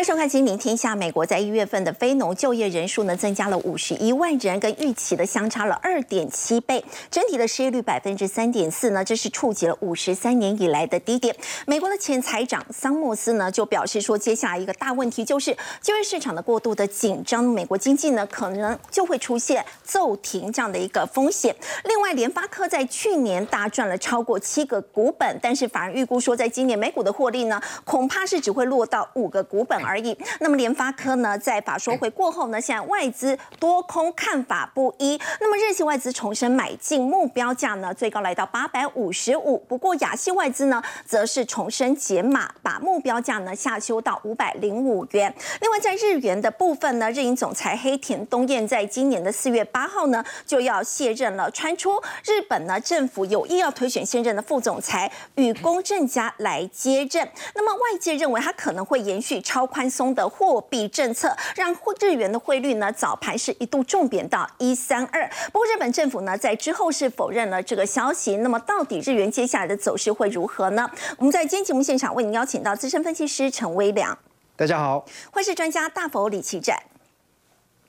欢迎收看《今明天下》。美国在一月份的非农就业人数呢，增加了五十一万人，跟预期的相差了二点七倍。整体的失业率百分之三点四呢，这是触及了五十三年以来的低点。美国的前财长桑莫斯呢，就表示说，接下来一个大问题就是就业市场的过度的紧张，美国经济呢可能就会出现骤停这样的一个风险。另外，联发科在去年大赚了超过七个股本，但是反而预估说，在今年美股的获利呢，恐怕是只会落到五个股本。而已。那么联发科呢，在法说会过后呢，现在外资多空看法不一。那么日系外资重申买进目标价呢，最高来到八百五十五。不过亚系外资呢，则是重申减码，把目标价呢下修到五百零五元。另外在日元的部分呢，日银总裁黑田东彦在今年的四月八号呢就要卸任了，传出日本呢政府有意要推选现任的副总裁与公正家来接任。那么外界认为他可能会延续超。宽松的货币政策让日元的汇率呢早盘是一度重贬到一三二。不过日本政府呢在之后是否认了这个消息。那么到底日元接下来的走势会如何呢？我们在今天节目现场为您邀请到资深分析师陈威良，大家好；汇市专家大佛李奇展，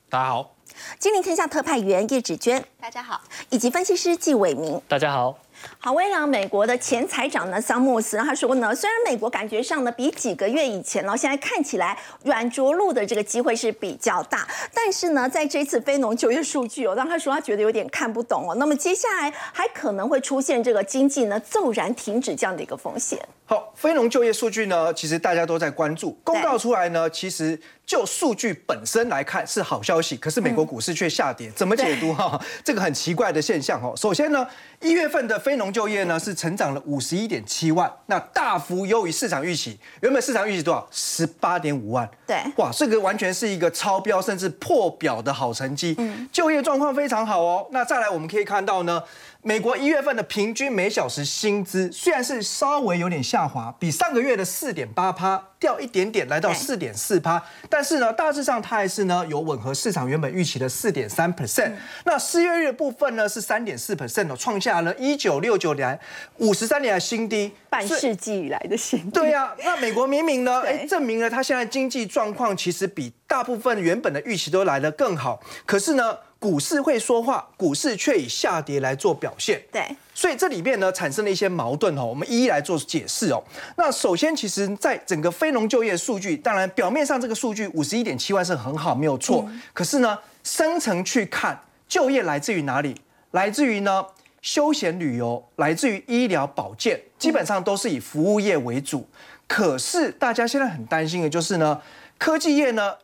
大家好；金陵天下特派员叶芷娟，大家好；以及分析师纪伟明，大家好。好，微良美国的前财长呢，桑莫斯他说呢，虽然美国感觉上呢比几个月以前呢，现在看起来软着陆的这个机会是比较大，但是呢，在这次非农就业数据哦，让他说他觉得有点看不懂哦。那么接下来还可能会出现这个经济呢骤然停止这样的一个风险。好，非农就业数据呢，其实大家都在关注，公告出来呢，其实就数据本身来看是好消息，可是美国股市却下跌，怎么解读哈？这个很奇怪的现象哦。首先呢，一月份的非农就业呢是成长了五十一点七万，那大幅优于市场预期。原本市场预期多少？十八点五万。对，哇，这个完全是一个超标甚至破表的好成绩。嗯，就业状况非常好哦。那再来我们可以看到呢。美国一月份的平均每小时薪资虽然是稍微有点下滑，比上个月的四点八趴掉一点点，来到四点四趴，但是呢，大致上它还是呢有吻合市场原本预期的四点三 percent。那失业率的部分呢是三点四 percent 哦，创下了一九六九年五十三年的新低，半世纪以来的新低。对呀，那美国明明呢，哎，证明了它现在经济状况其实比大部分原本的预期都来得更好，可是呢？股市会说话，股市却以下跌来做表现。对，所以这里面呢产生了一些矛盾哦，我们一一来做解释哦。那首先，其实在整个非农就业数据，当然表面上这个数据五十一点七万是很好，没有错。可是呢，深层去看，就业来自于哪里？来自于呢休闲旅游，来自于医疗保健，基本上都是以服务业为主。可是大家现在很担心的就是呢，科技业呢？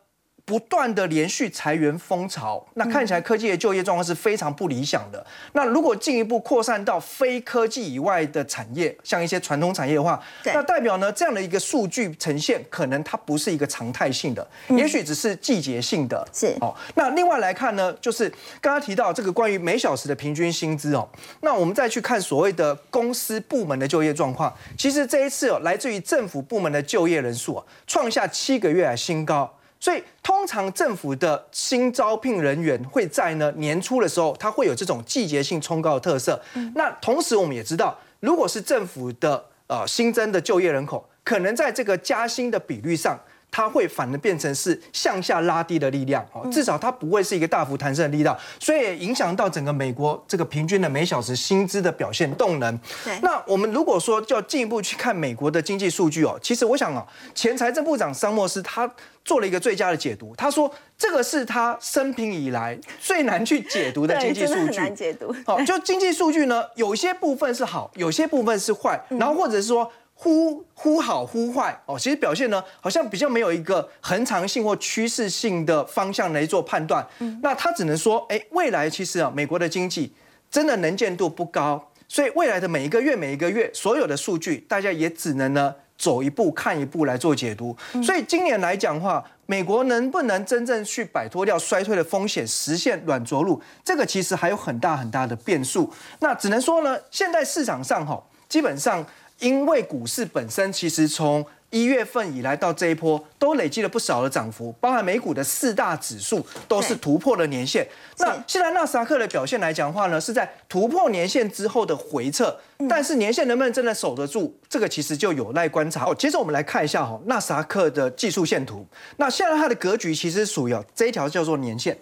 不断的连续裁员风潮，那看起来科技的就业状况是非常不理想的。那如果进一步扩散到非科技以外的产业，像一些传统产业的话，那代表呢这样的一个数据呈现，可能它不是一个常态性的，也许只是季节性的。是哦。那另外来看呢，就是刚刚提到这个关于每小时的平均薪资哦，那我们再去看所谓的公司部门的就业状况，其实这一次哦，来自于政府部门的就业人数啊，创下七个月来新高。所以，通常政府的新招聘人员会在呢年初的时候，它会有这种季节性冲高的特色。那同时，我们也知道，如果是政府的呃新增的就业人口，可能在这个加薪的比率上。它会反而变成是向下拉低的力量哦，至少它不会是一个大幅弹升的力道，所以影响到整个美国这个平均的每小时薪资的表现动能。那我们如果说要进一步去看美国的经济数据哦，其实我想啊，前财政部长桑莫斯他做了一个最佳的解读，他说这个是他生平以来最难去解读的经济数据。难解读。好，就经济数据呢，有些部分是好，有些部分是坏，然后或者是说。忽忽好忽坏哦，其实表现呢，好像比较没有一个恒长性或趋势性的方向来做判断。嗯，那他只能说，哎，未来其实啊，美国的经济真的能见度不高，所以未来的每一个月、每一个月所有的数据，大家也只能呢走一步看一步来做解读。所以今年来讲话，美国能不能真正去摆脱掉衰退的风险，实现软着陆，这个其实还有很大很大的变数。那只能说呢，现在市场上哈，基本上。因为股市本身其实从一月份以来到这一波都累积了不少的涨幅，包含美股的四大指数都是突破了年线。那现在纳斯达克的表现来讲的话呢，是在突破年线之后的回撤，但是年线能不能真的守得住，这个其实就有待观察。哦，接着我们来看一下哈纳斯达克的技术线图。那现在它的格局其实属于这一条叫做年线，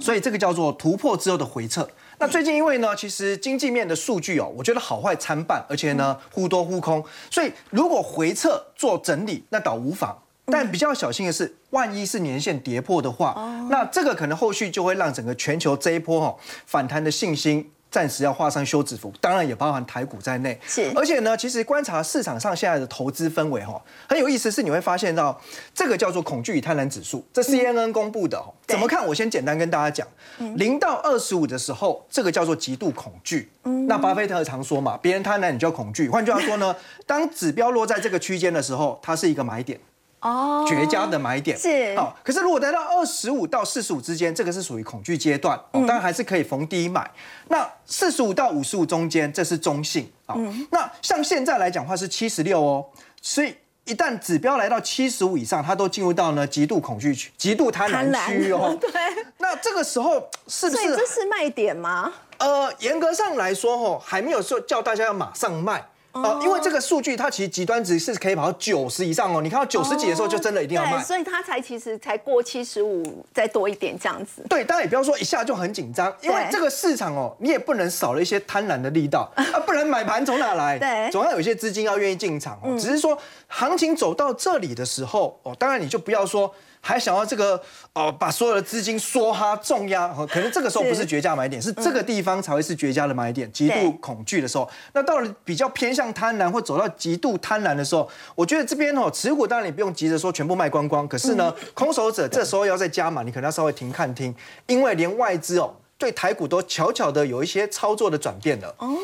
所以这个叫做突破之后的回撤。那最近因为呢，其实经济面的数据哦，我觉得好坏参半，而且呢忽多忽空，所以如果回撤做整理，那倒无妨。但比较小心的是，万一是年线跌破的话，那这个可能后续就会让整个全球这一波哈反弹的信心。暂时要画上休止符，当然也包含台股在内。是，而且呢，其实观察市场上现在的投资氛围哈，很有意思，是你会发现到这个叫做恐惧与贪婪指数，这 CNN 公布的。怎么看？我先简单跟大家讲，零到二十五的时候，这个叫做极度恐惧。那巴菲特常说嘛，别人贪婪你就恐惧。换句话说呢，当指标落在这个区间的时候，它是一个买点。哦，绝佳的买点是好，可是如果来到二十五到四十五之间，这个是属于恐惧阶段，当然还是可以逢低买。那四十五到五十五中间，这是中性啊。那像现在来讲话是七十六哦，所以一旦指标来到七十五以上，它都进入到呢极度恐惧区、极度贪婪区哦。对，那这个时候是不是这是卖点吗？呃，严格上来说，吼还没有说叫大家要马上卖。哦，因为这个数据它其实极端值是可以跑到九十以上哦。你看到九十几的时候，就真的一定要卖。所以它才其实才过七十五，再多一点这样子。对，当然也不要说一下就很紧张，因为这个市场哦，你也不能少了一些贪婪的力道 啊，不然买盘从哪来？对，总要有一些资金要愿意进场哦。只是说行情走到这里的时候哦，当然你就不要说。还想要这个哦，把所有的资金梭哈重压，可能这个时候不是绝佳买点，是这个地方才会是绝佳的买点。极度恐惧的时候，那到了比较偏向贪婪或走到极度贪婪的时候，我觉得这边哦，持股当然你不用急着说全部卖光光，可是呢，空手者这时候要再加码，你可能要稍微停看听，因为连外资哦对台股都悄悄的有一些操作的转变了。哦。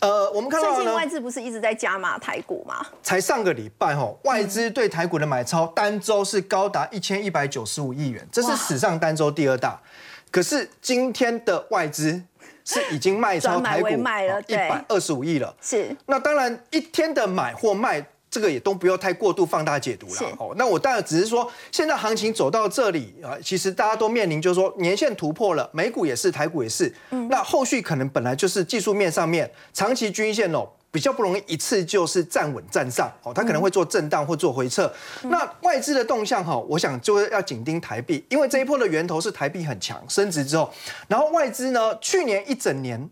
呃，我们看到最近外资不是一直在加码台股吗？才上个礼拜哈，外资对台股的买超单周是高达一千一百九十五亿元，这是史上单周第二大。可是今天的外资是已经卖超 台股卖了一百二十五亿了。是，那当然一天的买或卖。这个也都不要太过度放大解读了哦。那我当然只是说，现在行情走到这里啊，其实大家都面临就是说年线突破了，美股也是，台股也是。嗯。那后续可能本来就是技术面上面长期均线哦，比较不容易一次就是站稳站上哦，它可能会做震荡或做回撤。那外资的动向哈，我想就是要紧盯台币，因为这一波的源头是台币很强升值之后，然后外资呢去年一整年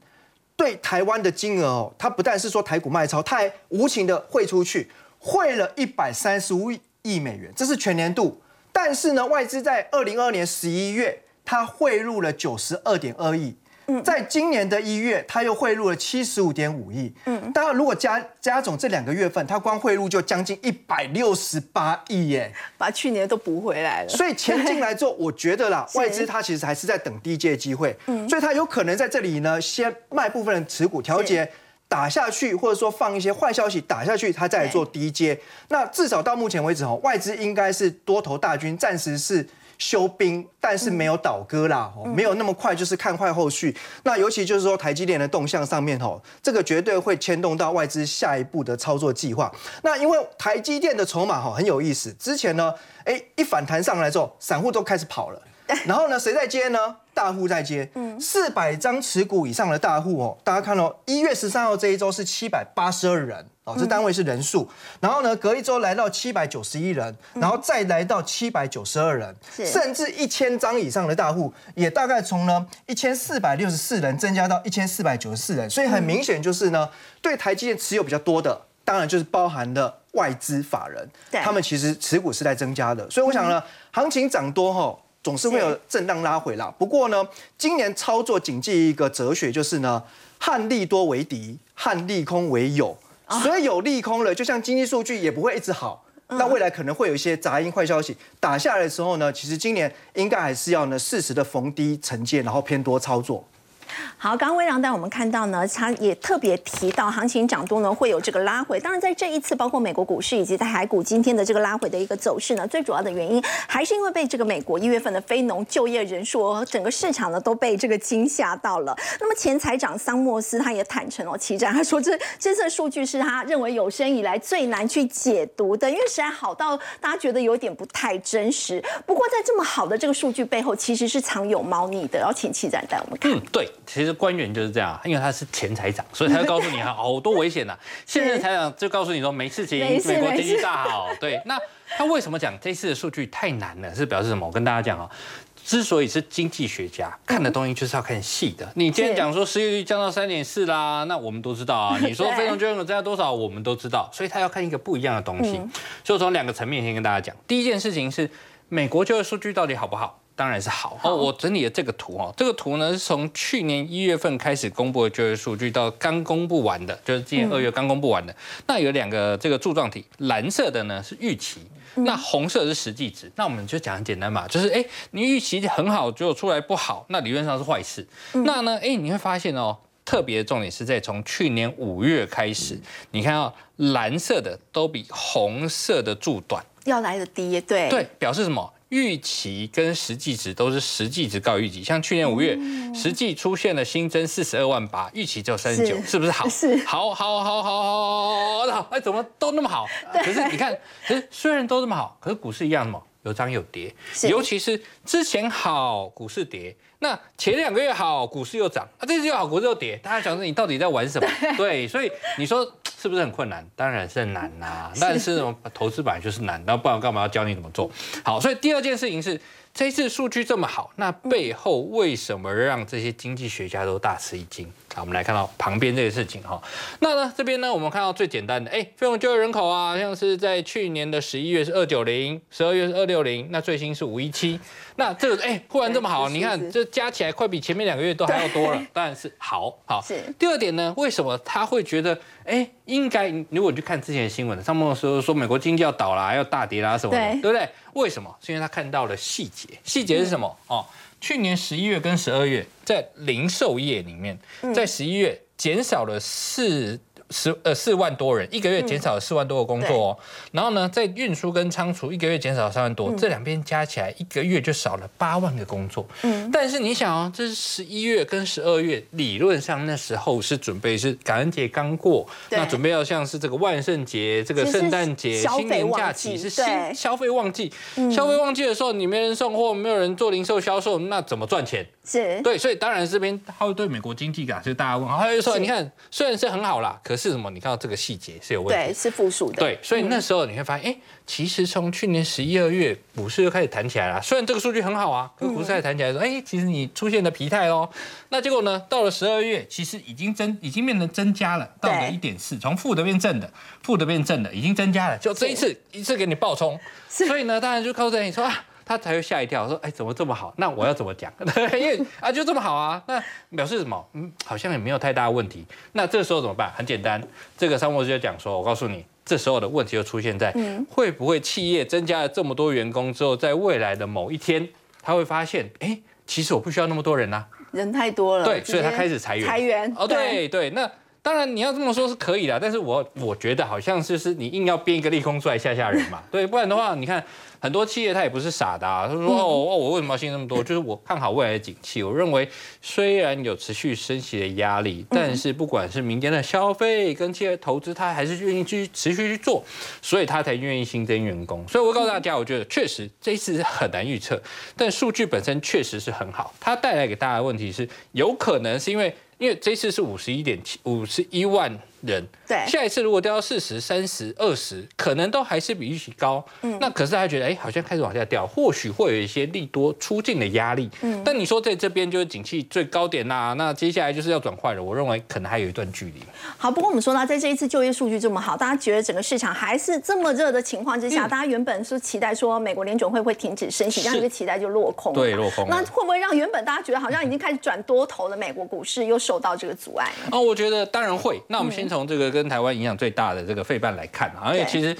对台湾的金额哦，它不但是说台股卖超，它还无情的汇出去。汇了一百三十五亿美元，这是全年度。但是呢，外资在二零二二年十一月，它汇入了九十二点二亿。嗯，在今年的一月，它又汇入了七十五点五亿。嗯，当然，如果加加总这两个月份，它光汇入就将近一百六十八亿耶，把去年都补回来了。所以钱进来之后，我觉得啦，外资它其实还是在等低阶机会。嗯，所以它有可能在这里呢，先卖部分的持股调节。打下去，或者说放一些坏消息打下去，它再来做低阶。那至少到目前为止，哦，外资应该是多头大军，暂时是休兵，但是没有倒戈啦，没有那么快，就是看坏后续。那尤其就是说台积电的动向上面，吼，这个绝对会牵动到外资下一步的操作计划。那因为台积电的筹码，哈，很有意思。之前呢，哎，一反弹上来之后，散户都开始跑了。然后呢，谁在接呢？大户在接，嗯，四百张持股以上的大户哦，大家看哦，一月十三号这一周是七百八十二人哦，这单位是人数。然后呢，隔一周来到七百九十一人，然后再来到七百九十二人，甚至一千张以上的大户也大概从呢一千四百六十四人增加到一千四百九十四人，所以很明显就是呢，对台积电持有比较多的，当然就是包含了外资法人，他们其实持股是在增加的，所以我想呢，行情涨多哈。总是会有震荡拉回啦。不过呢，今年操作谨记一个哲学，就是呢，汉利多为敌，汉利空为友。所以有利空了，就像经济数据也不会一直好。那未来可能会有一些杂音、坏消息打下来的时候呢，其实今年应该还是要呢适时的逢低承接，然后偏多操作。好，刚刚微让带我们看到呢，他也特别提到行情涨多呢会有这个拉回。当然，在这一次，包括美国股市以及在海股今天的这个拉回的一个走势呢，最主要的原因还是因为被这个美国一月份的非农就业人数，整个市场呢都被这个惊吓到了。那么前财长桑莫斯他也坦诚哦，其战他说这这次数据是他认为有生以来最难去解读的，因为实在好到大家觉得有点不太真实。不过在这么好的这个数据背后，其实是藏有猫腻的。要请气战带我们看。嗯，对，其实官员就是这样，因为他是前财长，所以他就告诉你好多危险呐。现任财长就告诉你说没事情，美国经济大好。对，那他为什么讲这次的数据太难了？是表示什么？我跟大家讲啊，之所以是经济学家看的东西就是要看细的。你今天讲说失业率降到三点四啦，那我们都知道啊。你说非农就业增加多少，我们都知道。所以他要看一个不一样的东西。所以从两个层面先跟大家讲，第一件事情是美国就业数据到底好不好？当然是好哦。我整理了这个图哦，这个图呢是从去年一月份开始公布的就业数据到刚公布完的，就是今年二月刚公布完的。那有两个这个柱状体，蓝色的呢是预期，那红色是实际值。那我们就讲很简单嘛，就是哎，你预期很好，结果出来不好，那理论上是坏事。那呢，哎，你会发现哦，特别的重点是在从去年五月开始，你看到蓝色的都比红色的柱短，要来的低，对对，表示什么？预期跟实际值都是实际值高于预期，像去年五月实际出现了新增四十二万八，预期只有三十九，是不是好？是，好，好，好，好，好，好，好哎，怎么都那么好？可是你看，可是虽然都这么好，可是股市一样嘛，有涨有跌，尤其是之前好股市跌，那前两个月好股市又涨，啊，这次又好股市又跌，大家想说你到底在玩什么？对，所以你说。是不是很困难？当然是很难呐。但是投资本来就是难，那不然干嘛要教你怎么做？好，所以第二件事情是。这次数据这么好，那背后为什么让这些经济学家都大吃一惊？好，我们来看到旁边这个事情哈。那呢，这边呢，我们看到最简单的，哎，非农就业人口啊，像是在去年的十一月是二九零，十二月是二六零，那最新是五一七。那这个哎，忽然这么好，你看这加起来快比前面两个月都还要多了，当然是好。好，是第二点呢，为什么他会觉得哎，应该如果你去看之前的新闻，上面的时候说美国经济要倒啦，要大跌啦什么的，对不对？为什么？是因为他看到了细节。细节是什么？哦，去年十一月跟十二月，在零售业里面，在十一月减少了四。十呃四万多人，一个月减少了四万多个工作哦。然后呢，在运输跟仓储，一个月减少三万多，这两边加起来一个月就少了八万个工作。嗯，但是你想哦，这是十一月跟十二月，理论上那时候是准备是感恩节刚过，那准备要像是这个万圣节、这个圣诞节、新年假期是新消费旺季。消费旺季的时候，你没人送货，没有人做零售销售，那怎么赚钱？是对，所以当然这边他会对美国经济感，所以大家问，他就说，你看虽然是很好啦，可是什么？你看到这个细节是有问题，对，是负数的。对，所以那时候你会发现，哎，其实从去年十一二月股市就开始弹起来了。虽然这个数据很好啊，可股市开始弹起来说，哎，其实你出现了疲态哦。那结果呢，到了十二月，其实已经增，已经变成增加了，到了一点四，从负的变正的，负的变正的，已经增加了。就这一次，一次给你爆冲。所以呢，当然就靠着你说啊。他才会吓一跳，说：“哎，怎么这么好？那我要怎么讲？因为啊，就这么好啊，那表示什么？嗯，好像也没有太大问题。那这时候怎么办？很简单，这个商务就讲说，我告诉你，这时候的问题就出现在，会不会企业增加了这么多员工之后，在未来的某一天，他会发现，哎，其实我不需要那么多人呐，人太多了，对，所以他开始裁员，裁员，哦，对对，那。当然你要这么说是可以的，但是我我觉得好像就是你硬要编一个利空出来吓吓人嘛，对，不然的话，你看很多企业他也不是傻的啊，他说哦哦，我为什么要信那么多？就是我看好未来的景气，我认为虽然有持续升息的压力，但是不管是民间的消费跟企业投资，他还是愿意去持续去做，所以他才愿意新增员工。所以我告诉大家，我觉得确实这一次很难预测，但数据本身确实是很好。它带来给大家的问题是，有可能是因为。因为这次是五十一点七五十一万。人对，下一次如果掉到四十三十二十，可能都还是比预期高。嗯，那可是他觉得，哎，好像开始往下掉，或许会有一些利多出境的压力。嗯，但你说在这边就是景气最高点呐，那接下来就是要转坏了。我认为可能还有一段距离。好，不过我们说呢在这一次就业数据这么好，大家觉得整个市场还是这么热的情况之下，大家原本是期待说美国联准会会停止升息，这样一个期待就落空。对，落空。那会不会让原本大家觉得好像已经开始转多头的美国股市又受到这个阻碍？哦，我觉得当然会。那我们先从这个跟台湾。影响最大的这个费半来看啊，因为其实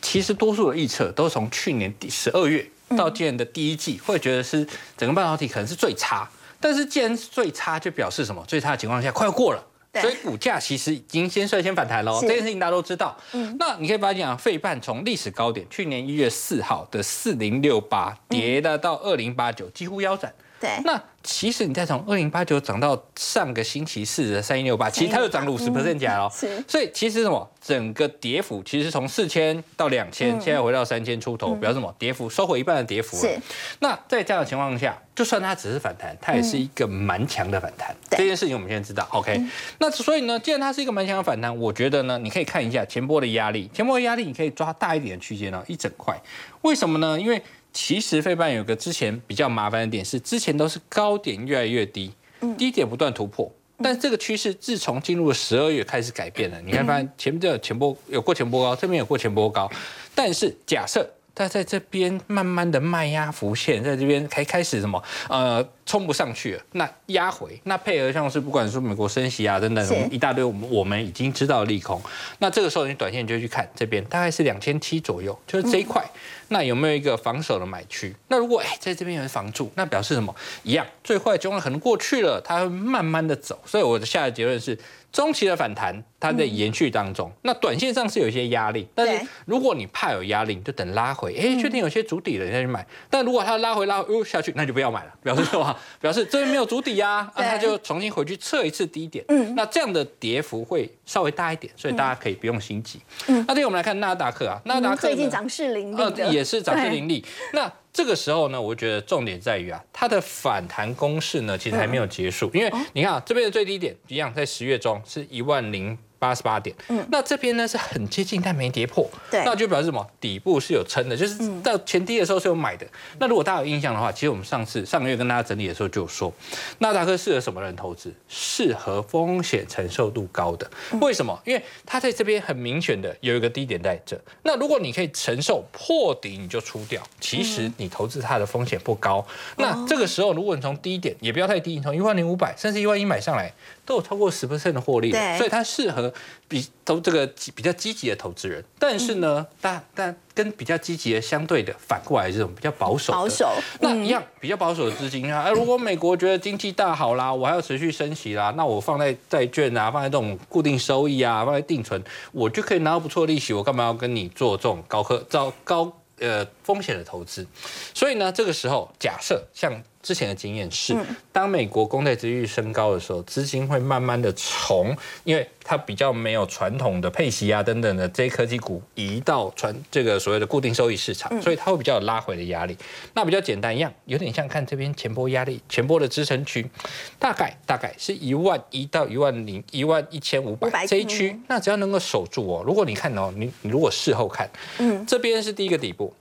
其实多数的预测都从去年第十二月到今年的第一季，会觉得是整个半导体可能是最差。但是既然最差，就表示什么？最差的情况下快要过了。所以股价其实已经先率先反弹喽，这件事情大家都知道。嗯，那你可以发现啊，费半从历史高点去年一月四号的四零六八跌的到二零八九，几乎腰斩。对，那其实你再从二零八九涨到上个星期四的三一六八，其实它又涨了五十 percent 起来了。是，所以其实什么，整个跌幅其实从四千到两千，现在回到三千出头，表示什么？跌幅收回一半的跌幅了。是，那在这样的情况下，就算它只是反弹，它也是一个蛮强的反弹。这件事情我们现在知道，OK？那所以呢，既然它是一个蛮强的反弹，我觉得呢，你可以看一下前波的压力，前波的压力你可以抓大一点的区间呢，一整块。为什么呢？因为其实费半有个之前比较麻烦的点是，之前都是高点越来越低，低点不断突破，但这个趋势自从进入十二月开始改变了。你看，发现前面这前波有过前波高，这边有过前波高，但是假设它在这边慢慢的卖压浮现，在这边开开始什么呃。冲不上去了，那压回，那配合像是不管说美国升息啊等等，一大堆我们我们已经知道利空，那这个时候你短线就去看这边，大概是两千七左右，就是这一块，那有没有一个防守的买区？那如果哎在这边有人防住，那表示什么？一样，最坏情况可能过去了，它会慢慢的走，所以我的下的结论是，中期的反弹它在延续当中，那短线上是有一些压力，但是如果你怕有压力，你就等拉回，哎，确定有些足底了你再去买，但如果它拉回拉哦下去，那就不要买了，表示什么？表示这边没有足底啊，那他就重新回去测一次低点。嗯，那这样的跌幅会稍微大一点，所以大家可以不用心急。嗯，那对我们来看纳达克啊，纳达克最近涨势凌厉呃也是涨势凌厉。那这个时候呢，我觉得重点在于啊，它的反弹攻势呢，其实还没有结束，因为你看啊，这边的最低点一样在十月中是一万零。八十八点，嗯，那这边呢是很接近，但没跌破，对，那就表示什么？底部是有撑的，就是到前低的时候是有买的。那如果大家有印象的话，其实我们上次上个月跟大家整理的时候就有说，纳达克适合什么人投资？适合风险承受度高的。为什么？因为它在这边很明显的有一个低点在这。那如果你可以承受破底，你就出掉，其实你投资它的风险不高。那这个时候，如果你从低点也不要太低，你从一万零五百甚至一万一买上来。都有超过十 percent 的获利，所以它适合比投这个比较积极的投资人。但是呢，但但跟比较积极的相对的反过来这种比较保守保守那一样比较保守的资金啊，如果美国觉得经济大好啦，我还要持续升息啦，那我放在债券啊，放在这种固定收益啊，放在定存，我就可以拿到不错的利息，我干嘛要跟你做这种高科高高呃风险的投资？所以呢，这个时候假设像。之前的经验是，当美国公债殖率升高的时候，资金会慢慢的从，因为它比较没有传统的配息啊等等的这些科技股移到传这个所谓的固定收益市场，所以它会比较有拉回的压力。那比较简单一样，有点像看这边前波压力，前波的支撑区，大概大概是一万一到一万零一万一千五百这一区，那只要能够守住哦，如果你看哦，你你如果事后看，嗯，这边是第一个底部，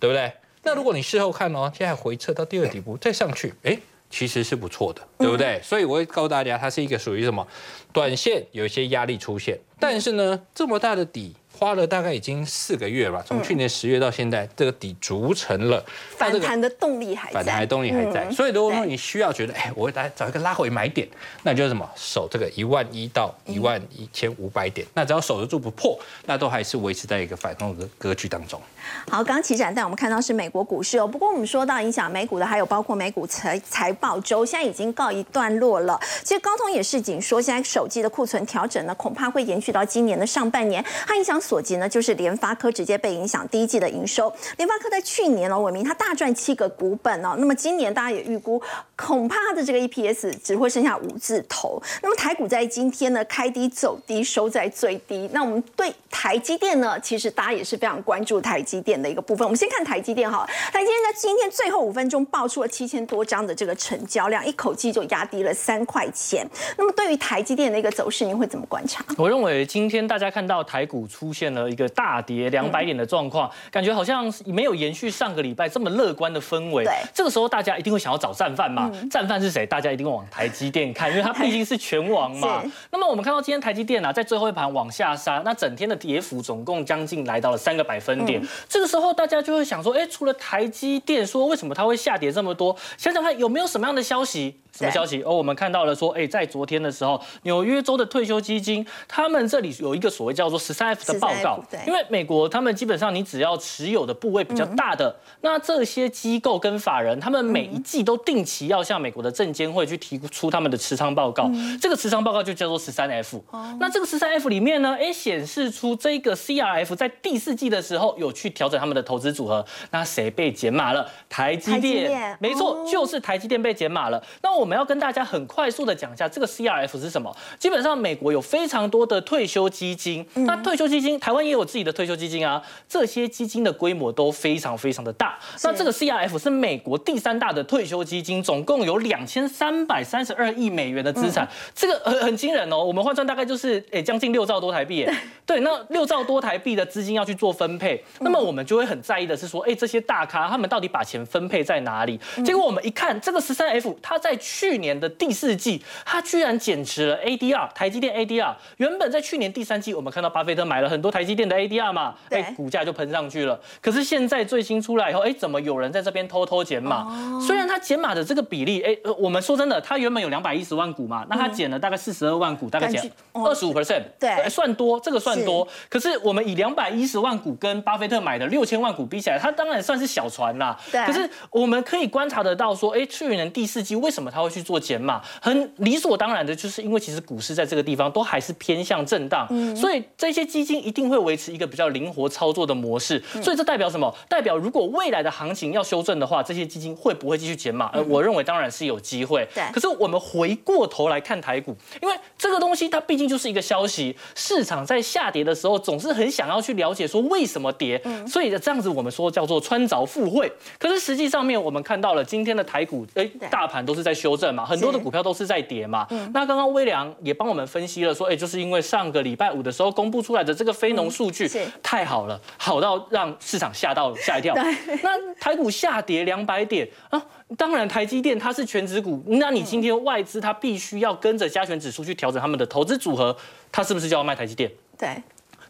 对不对？那如果你事后看哦，现在回撤到第二底部再上去，哎，其实是不错的，对不对？所以我会告诉大家，它是一个属于什么，短线有一些压力出现，但是呢，这么大的底。花了大概已经四个月了，从去年十月到现在，这个底逐成了反弹的动力还在，反弹的动力还在。所以如果说你需要觉得，哎，我会来找一个拉回买点，那就是什么？守这个一万一到一万一千五百点，那只要守得住不破，那都还是维持在一个反攻的格局当中。好，刚刚起展带我们看到是美国股市哦，不过我们说到影响美股的，还有包括美股财财报周，现在已经告一段落了。其实高通也是紧说，现在手机的库存调整呢，恐怕会延续到今年的上半年，它影响。所及呢，就是联发科直接被影响第一季的营收。联发科在去年呢，伟明他大赚七个股本哦。那么今年大家也预估，恐怕他的这个 EPS 只会剩下五字头。那么台股在今天呢，开低走低，收在最低。那我们对台积电呢，其实大家也是非常关注台积电的一个部分。我们先看台积电哈，台积电在今天最后五分钟爆出了七千多张的这个成交量，一口气就压低了三块钱。那么对于台积电的一个走势，您会怎么观察？我认为今天大家看到台股出。现现了一个大跌两百点的状况，感觉好像没有延续上个礼拜这么乐观的氛围。对，这个时候大家一定会想要找战犯嘛？战犯是谁？大家一定会往台积电看，因为它毕竟是全王嘛。那么我们看到今天台积电啊，在最后一盘往下杀，那整天的跌幅总共将近来到了三个百分点。这个时候大家就会想说，哎，除了台积电，说为什么它会下跌这么多？想想看有没有什么样的消息？什么消息？哦，我们看到了说，哎，在昨天的时候，纽约州的退休基金，他们这里有一个所谓叫做十三 F 的报告，因为美国他们基本上你只要持有的部位比较大的，那这些机构跟法人，他们每一季都定期要向美国的证监会去提出他们的持仓报告，这个持仓报告就叫做十三 F。那这个十三 F 里面呢，哎，显示出这个 CRF 在第四季的时候有去调整他们的投资组合，那谁被减码了？台积电，没错，就是台积电被减码了。那我们要跟大家很快速的讲一下这个 CRF 是什么。基本上美国有非常多的退休基金，那退休基金台湾也有自己的退休基金啊，这些基金的规模都非常非常的大。那这个 CRF 是美国第三大的退休基金，总共有两千三百三十二亿美元的资产，这个很很惊人哦。我们换算大概就是诶将近六兆多台币。对，那六兆多台币的资金要去做分配，那么我们就会很在意的是说，哎，这些大咖他们到底把钱分配在哪里？结果我们一看，这个十三 F，它在去年的第四季，它居然减持了 ADR，台积电 ADR。原本在去年第三季，我们看到巴菲特买了很多台积电的 ADR 嘛，哎，股价就喷上去了。可是现在最新出来以后，哎，怎么有人在这边偷偷减码？虽然他减码的这个比例，哎，我们说真的，他原本有两百一十万股嘛，那他减了大概四十二万股，大概减二十五 percent，对，算多，这个算。多，可是我们以两百一十万股跟巴菲特买的六千万股比起来，它当然算是小船啦。对。可是我们可以观察得到，说，哎，去年第四季为什么他会去做减码？很理所当然的，就是因为其实股市在这个地方都还是偏向震荡，所以这些基金一定会维持一个比较灵活操作的模式。所以这代表什么？代表如果未来的行情要修正的话，这些基金会不会继续减码？呃，我认为当然是有机会。对。可是我们回过头来看台股，因为这个东西它毕竟就是一个消息，市场在下跌的时候总是。很想要去了解说为什么跌，所以这样子我们说叫做穿凿附会。可是实际上面我们看到了今天的台股，哎，大盘都是在修正嘛，很多的股票都是在跌嘛。那刚刚微良也帮我们分析了，说，哎，就是因为上个礼拜五的时候公布出来的这个非农数据太好了，好到让市场吓到吓一跳。那台股下跌两百点啊，当然台积电它是全指股，那你今天外资它必须要跟着加权指数去调整他们的投资组合，它是不是就要卖台积电？对。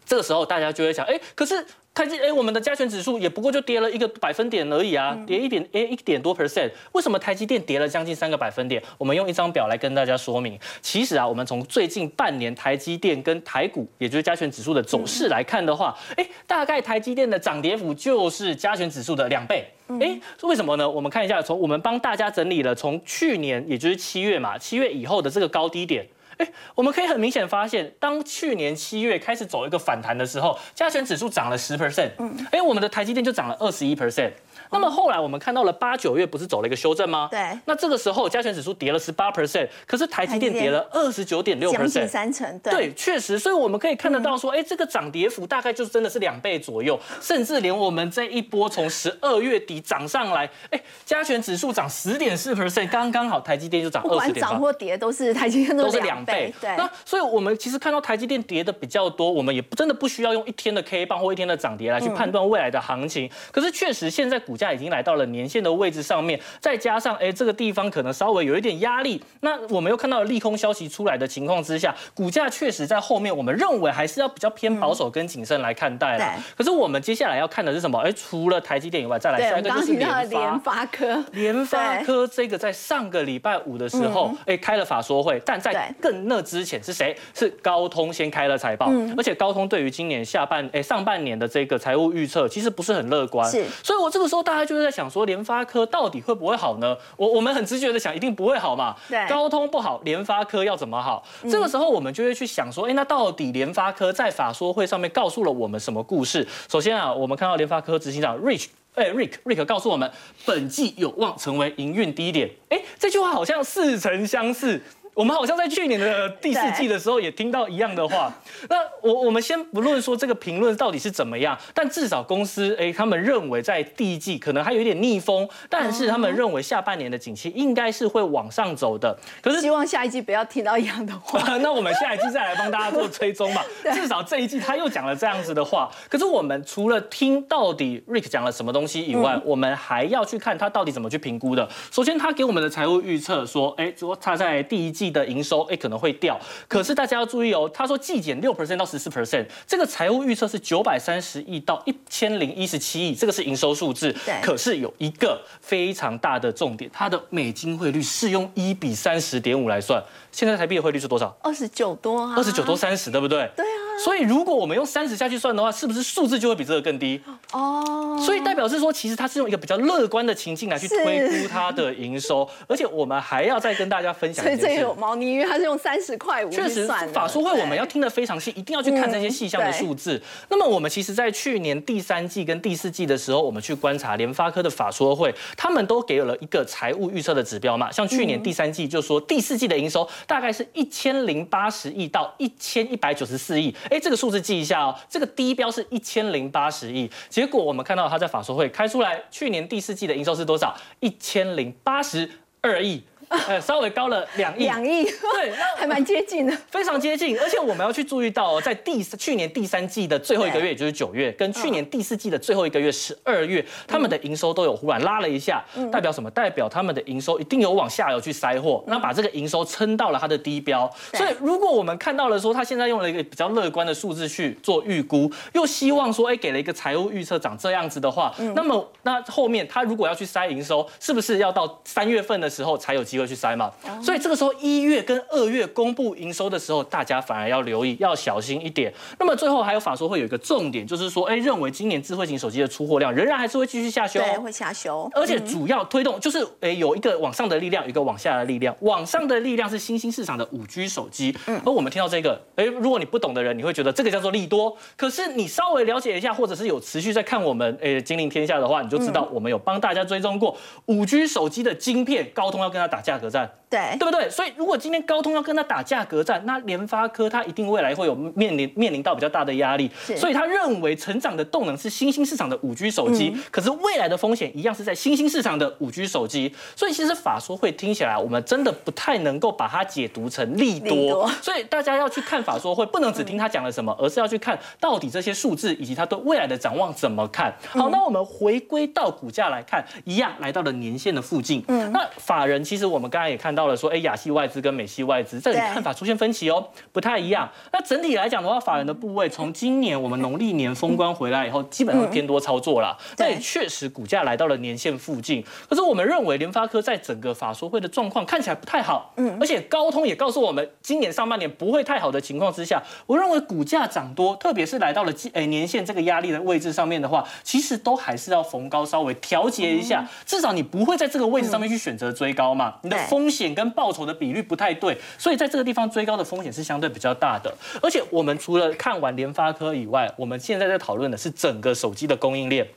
这个时候大家就会想，哎，可是台积，哎，我们的加权指数也不过就跌了一个百分点而已啊，跌一点，哎，一点多 percent，为什么台积电跌了将近三个百分点？我们用一张表来跟大家说明。其实啊，我们从最近半年台积电跟台股，也就是加权指数的走势来看的话，哎，大概台积电的涨跌幅就是加权指数的两倍。哎，为什么呢？我们看一下，从我们帮大家整理了从去年，也就是七月嘛，七月以后的这个高低点。哎，我们可以很明显发现，当去年七月开始走一个反弹的时候，加权指数涨了十 percent，嗯，哎，我们的台积电就涨了二十一 percent。那么后来我们看到了八九月不是走了一个修正吗？对。那这个时候加权指数跌了十八 percent，可是台积电跌了二十九点六 percent，将近三成。对，确实，所以我们可以看得到说，哎，这个涨跌幅大概就真的是两倍左右，甚至连我们这一波从十二月底涨上来，哎，加权指数涨十点四 percent，刚刚好台积电就涨二十点。涨或跌，都是台积电都是两倍。对。那所以我们其实看到台积电跌的比较多，我们也真的不需要用一天的 K 棒或一天的涨跌来去判断未来的行情。可是确实现在股价已经来到了年。线的位置上面，再加上哎，这个地方可能稍微有一点压力。那我们又看到了利空消息出来的情况之下，股价确实在后面，我们认为还是要比较偏保守跟谨慎来看待了。可是我们接下来要看的是什么？哎，除了台积电以外，再来下一个就是联发科。联发科这个在上个礼拜五的时候，哎，开了法说会，但在更那之前是谁？是高通先开了财报，而且高通对于今年下半哎上半年的这个财务预测其实不是很乐观。是，所以我这个时候大家就是在想说。联发科到底会不会好呢？我我们很直觉的想，一定不会好嘛。对，高通不好，联发科要怎么好？这个时候我们就会去想说，哎，那到底联发科在法说会上面告诉了我们什么故事？首先啊，我们看到联发科执行长 Rich，哎，Rick，Rick 告诉我们，本季有望成为营运低点。哎，这句话好像似曾相识。我们好像在去年的第四季的时候也听到一样的话。那我我们先不论说这个评论到底是怎么样，但至少公司哎，他们认为在第一季可能还有一点逆风，但是他们认为下半年的景气应该是会往上走的。可是希望下一季不要听到一样的话。那我们下一季再来帮大家做追踪嘛。至少这一季他又讲了这样子的话。可是我们除了听到底 Rick 讲了什么东西以外，我们还要去看他到底怎么去评估的。首先他给我们的财务预测说，哎，说他在第一季。的营收哎可能会掉，可是大家要注意哦，他说季减六 percent 到十四 percent，这个财务预测是九百三十亿到一千零一十七亿，这个是营收数字。对，可是有一个非常大的重点，它的美金汇率是用一比三十点五来算，现在台币的汇率是多少？二十九多啊，二十九多三十，对不对？对啊。所以如果我们用三十下去算的话，是不是数字就会比这个更低？哦，所以代表是说，其实它是用一个比较乐观的情境来去推估它的营收，而且我们还要再跟大家分享。所以这有猫腻，因为它是用三十块五确实，法说会我们要听得非常细，一定要去看这些细项的数字。那么我们其实，在去年第三季跟第四季的时候，我们去观察联发科的法说会，他们都给了一个财务预测的指标嘛。像去年第三季就说第四季的营收大概是一千零八十亿到一千一百九十四亿。哎，这个数字记一下哦。这个低标是一千零八十亿，结果我们看到他在法说会开出来，去年第四季的营收是多少？一千零八十二亿。呃，稍微高了两亿，两亿，对，还蛮接近的，非常接近。而且我们要去注意到，在第去年第三季的最后一个月，也就是九月，跟去年第四季的最后一个月十二月，他们的营收都有忽然拉了一下，代表什么？代表他们的营收一定有往下游去塞货，那把这个营收撑到了它的低标。所以，如果我们看到了说，他现在用了一个比较乐观的数字去做预估，又希望说，哎，给了一个财务预测长这样子的话，那么那后面他如果要去塞营收，是不是要到三月份的时候才有机会？去塞嘛，所以这个时候一月跟二月公布营收的时候，大家反而要留意，要小心一点。那么最后还有法说会有一个重点，就是说，哎，认为今年智慧型手机的出货量仍然还是会继续下修，对，会下修。而且主要推动就是，哎，有一个往上的力量，有一个往下的力量。往上的力量是新兴市场的五 G 手机。嗯，而我们听到这个，哎，如果你不懂的人，你会觉得这个叫做利多。可是你稍微了解一下，或者是有持续在看我们，哎，金陵天下的话，你就知道我们有帮大家追踪过五 G 手机的晶片，高通要跟他打价格战。对，对不对？所以如果今天高通要跟他打价格战，那联发科它一定未来会有面临面临到比较大的压力。所以他认为成长的动能是新兴市场的五 G 手机，可是未来的风险一样是在新兴市场的五 G 手机。所以其实法说会听起来，我们真的不太能够把它解读成利多。所以大家要去看法说会，不能只听他讲了什么，而是要去看到底这些数字以及他对未来的展望怎么看。好，那我们回归到股价来看，一样来到了年线的附近。嗯，那法人其实我们刚才也看到。了说，哎，亚系外资跟美系外资这里看法出现分歧哦，不太一样。那整体来讲的话，法人的部位从今年我们农历年封关回来以后，基本上偏多操作了。那也确实股价来到了年线附近。可是我们认为联发科在整个法说会的状况看起来不太好，嗯，而且高通也告诉我们，今年上半年不会太好的情况之下，我认为股价涨多，特别是来到了哎年线这个压力的位置上面的话，其实都还是要逢高稍微调节一下，至少你不会在这个位置上面去选择追高嘛，你的风险。跟报酬的比率不太对，所以在这个地方追高的风险是相对比较大的。而且我们除了看完联发科以外，我们现在在讨论的是整个手机的供应链。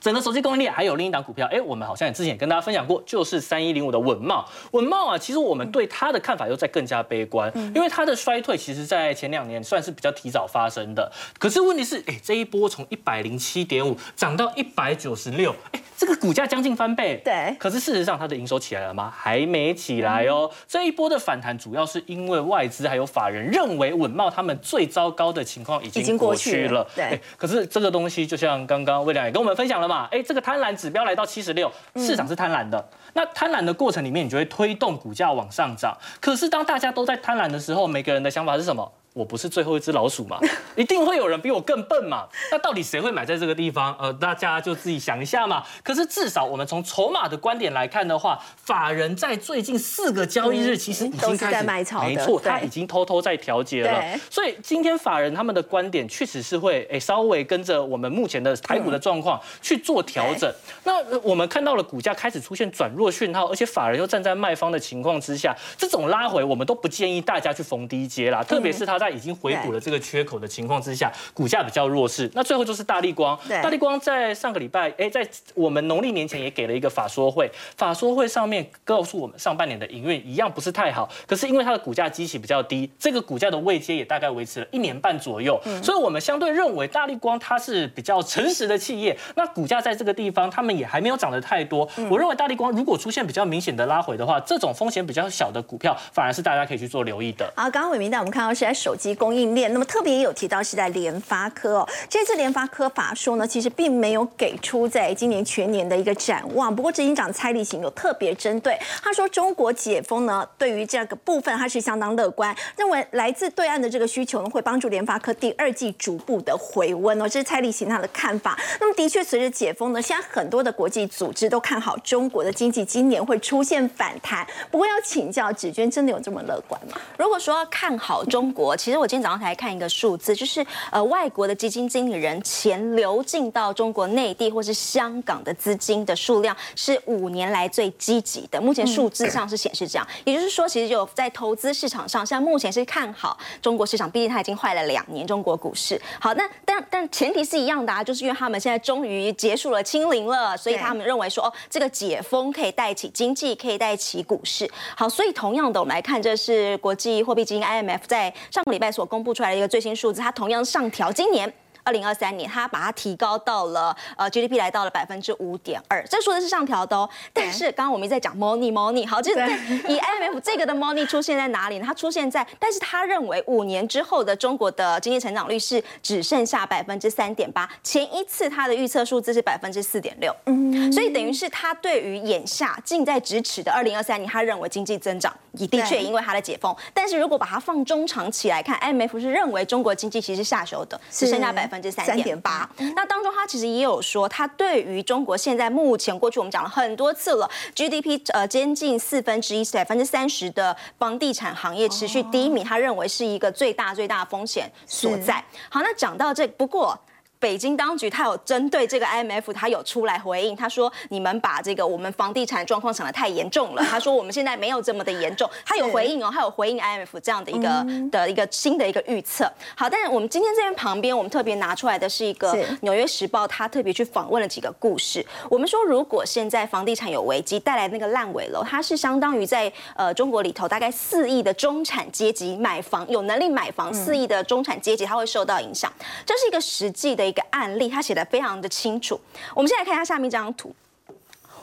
整个手机供应链还有另一档股票，哎，我们好像也之前也跟大家分享过，就是三一零五的稳茂。稳茂啊，其实我们对它的看法又在更加悲观，因为它的衰退其实在前两年算是比较提早发生的。可是问题是，哎，这一波从一百零七点五涨到一百九十六，哎，这个股价将近翻倍。对。可是事实上，它的营收起来了吗？还没起来哦。这一波的反弹主要是因为外资还有法人认为稳茂他们最糟糕的情况已经过去了。对。可是这个东西就像刚刚魏良也跟我们分享了。嘛，哎，这个贪婪指标来到七十六，市场是贪婪的。那贪婪的过程里面，你就会推动股价往上涨。可是当大家都在贪婪的时候，每个人的想法是什么？我不是最后一只老鼠嘛，一定会有人比我更笨嘛。那到底谁会买在这个地方？呃，大家就自己想一下嘛。可是至少我们从筹码的观点来看的话，法人在最近四个交易日其实已经开始买超没错，他已经偷偷在调节了。所以今天法人他们的观点确实是会诶稍微跟着我们目前的台股的状况去做调整。那我们看到了股价开始出现转弱讯号，而且法人又站在卖方的情况之下，这种拉回我们都不建议大家去逢低接啦，特别是他在。已经回补了这个缺口的情况之下，股价比较弱势。那最后就是大力光，大力光在上个礼拜，哎，在我们农历年前也给了一个法说会，法说会上面告诉我们，上半年的营运一样不是太好。可是因为它的股价基期比较低，这个股价的位阶也大概维持了一年半左右，所以我们相对认为大力光它是比较诚实的企业。那股价在这个地方，他们也还没有涨得太多。我认为大力光如果出现比较明显的拉回的话，这种风险比较小的股票，反而是大家可以去做留意的。好，刚刚伟明带我们看到是在手。机供应链，那么特别也有提到是在联发科哦。这次联发科法说呢，其实并没有给出在今年全年的一个展望。不过执行长蔡立行有特别针对，他说中国解封呢，对于这个部分他是相当乐观，认为来自对岸的这个需求呢，会帮助联发科第二季逐步的回温哦。这是蔡立行他的看法。那么的确，随着解封呢，现在很多的国际组织都看好中国的经济今年会出现反弹。不过要请教芷娟，真的有这么乐观吗？如果说要看好中国。其实我今天早上才看一个数字，就是呃外国的基金经理人钱流进到中国内地或是香港的资金的数量是五年来最积极的。目前数字上是显示这样，也就是说，其实有在投资市场上，像目前是看好中国市场，毕竟它已经坏了两年中国股市。好，那但但前提是一样的啊，就是因为他们现在终于结束了清零了，所以他们认为说哦，这个解封可以带起经济，可以带起股市。好，所以同样的，我们来看，这是国际货币基金 IMF 在上个礼拜所公布出来的一个最新数字，它同样上调今年。二零二三年，它把它提高到了呃 GDP 来到了百分之五点二，这说的是上调的哦。但是刚刚我们在讲 money money，好，就是以 IMF 这个的 money 出现在哪里呢？它出现在，但是他认为五年之后的中国的经济成长率是只剩下百分之三点八，前一次他的预测数字是百分之四点六，嗯，所以等于是他对于眼下近在咫尺的二零二三年，他认为经济增长也的确因为它的解封，但是如果把它放中长期来看，IMF 是认为中国经济其实下修的，只剩下百分。之三点八，那当中他其实也有说，他对于中国现在目前过去我们讲了很多次了，GDP 呃接近四分之一百分之三十的房地产行业持续低迷，他认为是一个最大最大的风险所在。好，那讲到这，不过。北京当局他有针对这个 IMF，他有出来回应，他说你们把这个我们房地产状况想得太严重了。他说我们现在没有这么的严重，他有回应哦，他有回应 IMF 这样的一个的一个新的一个预测。好，但是我们今天这边旁边，我们特别拿出来的是一个《纽约时报》，他特别去访问了几个故事。我们说，如果现在房地产有危机带来那个烂尾楼，它是相当于在呃中国里头大概四亿的中产阶级买房有能力买房，四亿的中产阶级他会受到影响。这是一个实际的。一个案例，他写的非常的清楚。我们现在看一下下面这张图。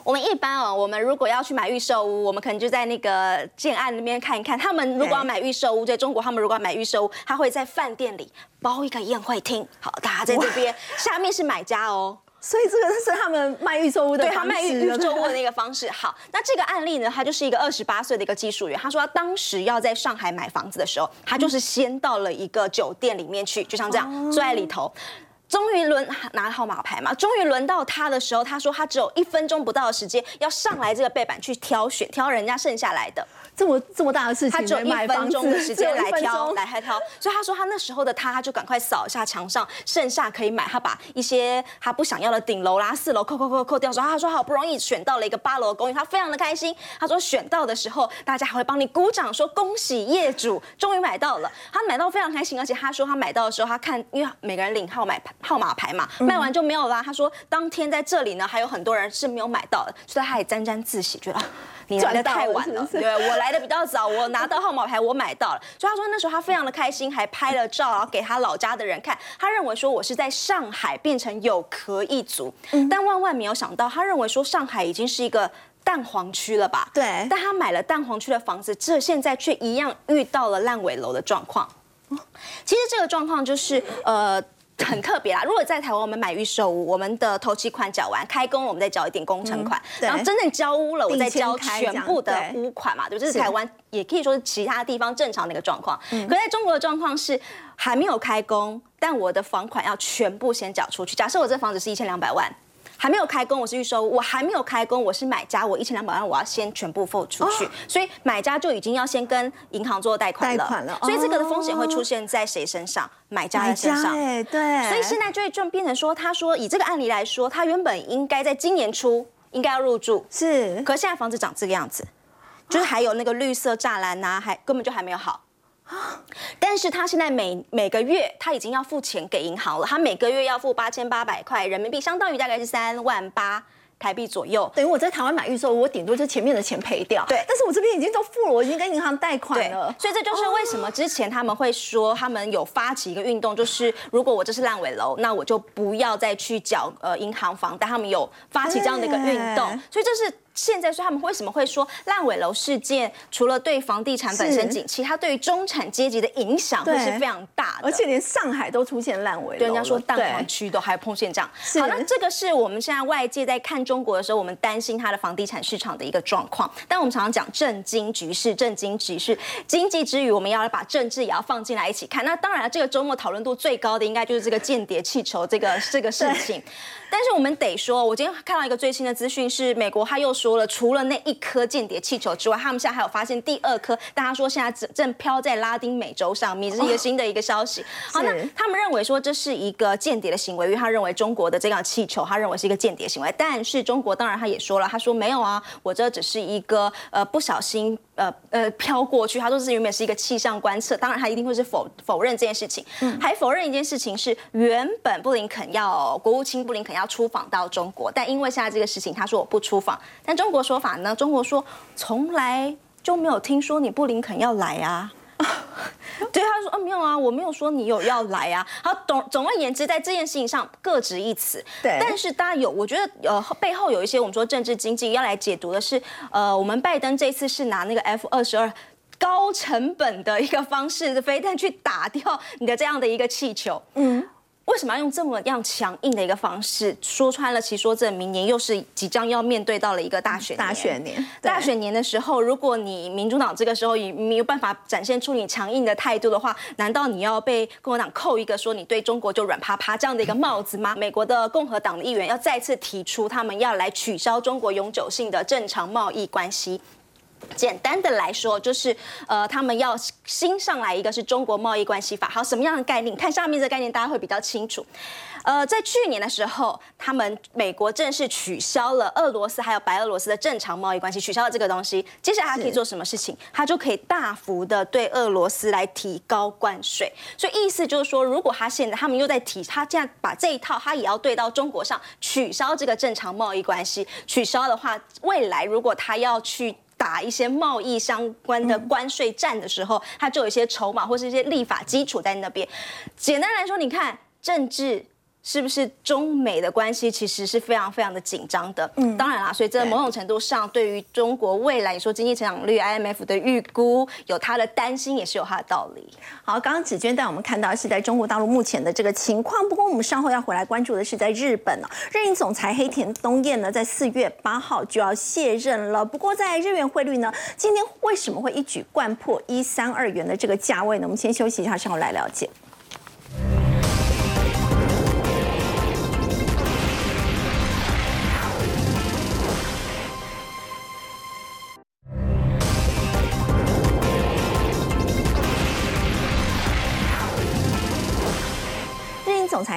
我们一般哦，我们如果要去买预售屋，我们可能就在那个建案那边看一看。他们如果要买预售屋，在中国，他们如果要买预售屋，他会在饭店里包一个宴会厅。好，大家在这边，下面是买家哦。所以这个是他们卖预售屋的对他卖预预售屋的那个方式。好，那这个案例呢，他就是一个二十八岁的一个技术员。他说他当时要在上海买房子的时候，他就是先到了一个酒店里面去，就像这样坐在里头。终于轮拿号码牌嘛，终于轮到他的时候，他说他只有一分钟不到的时间要上来这个背板去挑选，挑人家剩下来的。这么这么大的事情，他只有一分钟的时间来挑，来还挑。所以他说他那时候的他，他就赶快扫一下墙上剩下可以买，他把一些他不想要的顶楼啦、四楼扣扣扣扣掉。说他说好不容易选到了一个八楼的公寓，他非常的开心。他说选到的时候，大家还会帮你鼓掌，说恭喜业主终于买到了。他买到非常开心，而且他说他买到的时候，他看因为每个人领号买号码牌嘛，卖完就没有啦。他说当天在这里呢，还有很多人是没有买到的，所以他也沾沾自喜，觉得。你来的太晚了，对我来的比较早，我拿到号码牌，我买到了。所以他说那时候他非常的开心，还拍了照，然后给他老家的人看。他认为说我是在上海变成有壳一族，但万万没有想到，他认为说上海已经是一个蛋黄区了吧？对。但他买了蛋黄区的房子，这现在却一样遇到了烂尾楼的状况。其实这个状况就是呃。很特别啦！如果在台湾，我们买预售屋，我们的头期款缴完，开工我们再缴一点工程款，然后真正交屋了，我再交全部的屋款嘛，对，这是台湾也可以说是其他地方正常的一个状况。可在中国的状况是还没有开工，但我的房款要全部先缴出去。假设我这房子是一千两百万。还没有开工，我是预售，我还没有开工，我是买家，我一千两百万我要先全部付出去，所以买家就已经要先跟银行做贷款了，所以这个的风险会出现在谁身上？买家的身上，对，所以现在就会就变成说，他说以这个案例来说，他原本应该在今年初应该要入住，是，可现在房子长这个样子，就是还有那个绿色栅栏呐，还根本就还没有好。但是他现在每每个月他已经要付钱给银行了，他每个月要付八千八百块人民币，相当于大概是三万八台币左右。等于我在台湾买预售，我顶多就前面的钱赔掉。对，但是我这边已经都付了，我已经跟银行贷款了。所以这就是为什么之前他们会说，他们有发起一个运动，就是如果我这是烂尾楼，那我就不要再去缴呃银行房贷。他们有发起这样的一个运动，所以这是。现在说他们为什么会说烂尾楼事件，除了对房地产本身景气，它对于中产阶级的影响会是非常大的，而且连上海都出现烂尾楼，对人家说蛋黄区都还碰现这样。好，那这个是我们现在外界在看中国的时候，我们担心它的房地产市场的一个状况。但我们常常讲震惊局势，震惊局势，经济之余，我们要把政治也要放进来一起看。那当然，这个周末讨论度最高的应该就是这个间谍气球这个这个事情。但是我们得说，我今天看到一个最新的资讯是，美国他又说了，除了那一颗间谍气球之外，他们现在还有发现第二颗，但他说现在正正飘在拉丁美洲上面，这是一个新的一个消息。好，那他们认为说这是一个间谍的行为，因为他认为中国的这样气球，他认为是一个间谍行为。但是中国当然他也说了，他说没有啊，我这只是一个呃不小心呃呃飘过去，他说是原本是一个气象观测，当然他一定会是否否认这件事情，还否认一件事情是原本布林肯要国务卿布林肯要出访到中国，但因为现在这个事情，他说我不出访。但中国说法呢？中国说从来就没有听说你布林肯要来啊。对，他说啊没有啊，我没有说你有要来啊。好，总总而言之，在这件事情上各执一词。对，但是大家有，我觉得呃背后有一些我们说政治经济要来解读的是，呃，我们拜登这次是拿那个 F 二十二。高成本的一个方式的飞弹去打掉你的这样的一个气球，嗯，为什么要用这么样强硬的一个方式？说穿了，其实说这明年又是即将要面对到了一个大选大选年，大选年的时候，如果你民主党这个时候也没有办法展现出你强硬的态度的话，难道你要被共和党扣一个说你对中国就软趴趴这样的一个帽子吗？美国的共和党的议员要再次提出他们要来取消中国永久性的正常贸易关系。简单的来说，就是呃，他们要新上来一个是中国贸易关系法。好，什么样的概念？看下面这个概念，大家会比较清楚。呃，在去年的时候，他们美国正式取消了俄罗斯还有白俄罗斯的正常贸易关系，取消了这个东西。接下来他可以做什么事情？他就可以大幅的对俄罗斯来提高关税。所以意思就是说，如果他现在他们又在提，他这样把这一套，他也要对到中国上取消这个正常贸易关系。取消的话，未来如果他要去。打一些贸易相关的关税战的时候，它就有一些筹码或是一些立法基础在那边。简单来说，你看政治。是不是中美的关系其实是非常非常的紧张的？嗯，当然啦，所以在某种程度上，对于中国未来你说经济成长率，IMF 的预估有他的担心，也是有他的道理。好，刚刚子娟带我们看到是在中国大陆目前的这个情况，不过我们稍后要回来关注的是在日本哦，日银总裁黑田东彦呢，在四月八号就要卸任了。不过在日元汇率呢，今天为什么会一举贯破一三二元的这个价位呢？我们先休息一下，稍后来了解。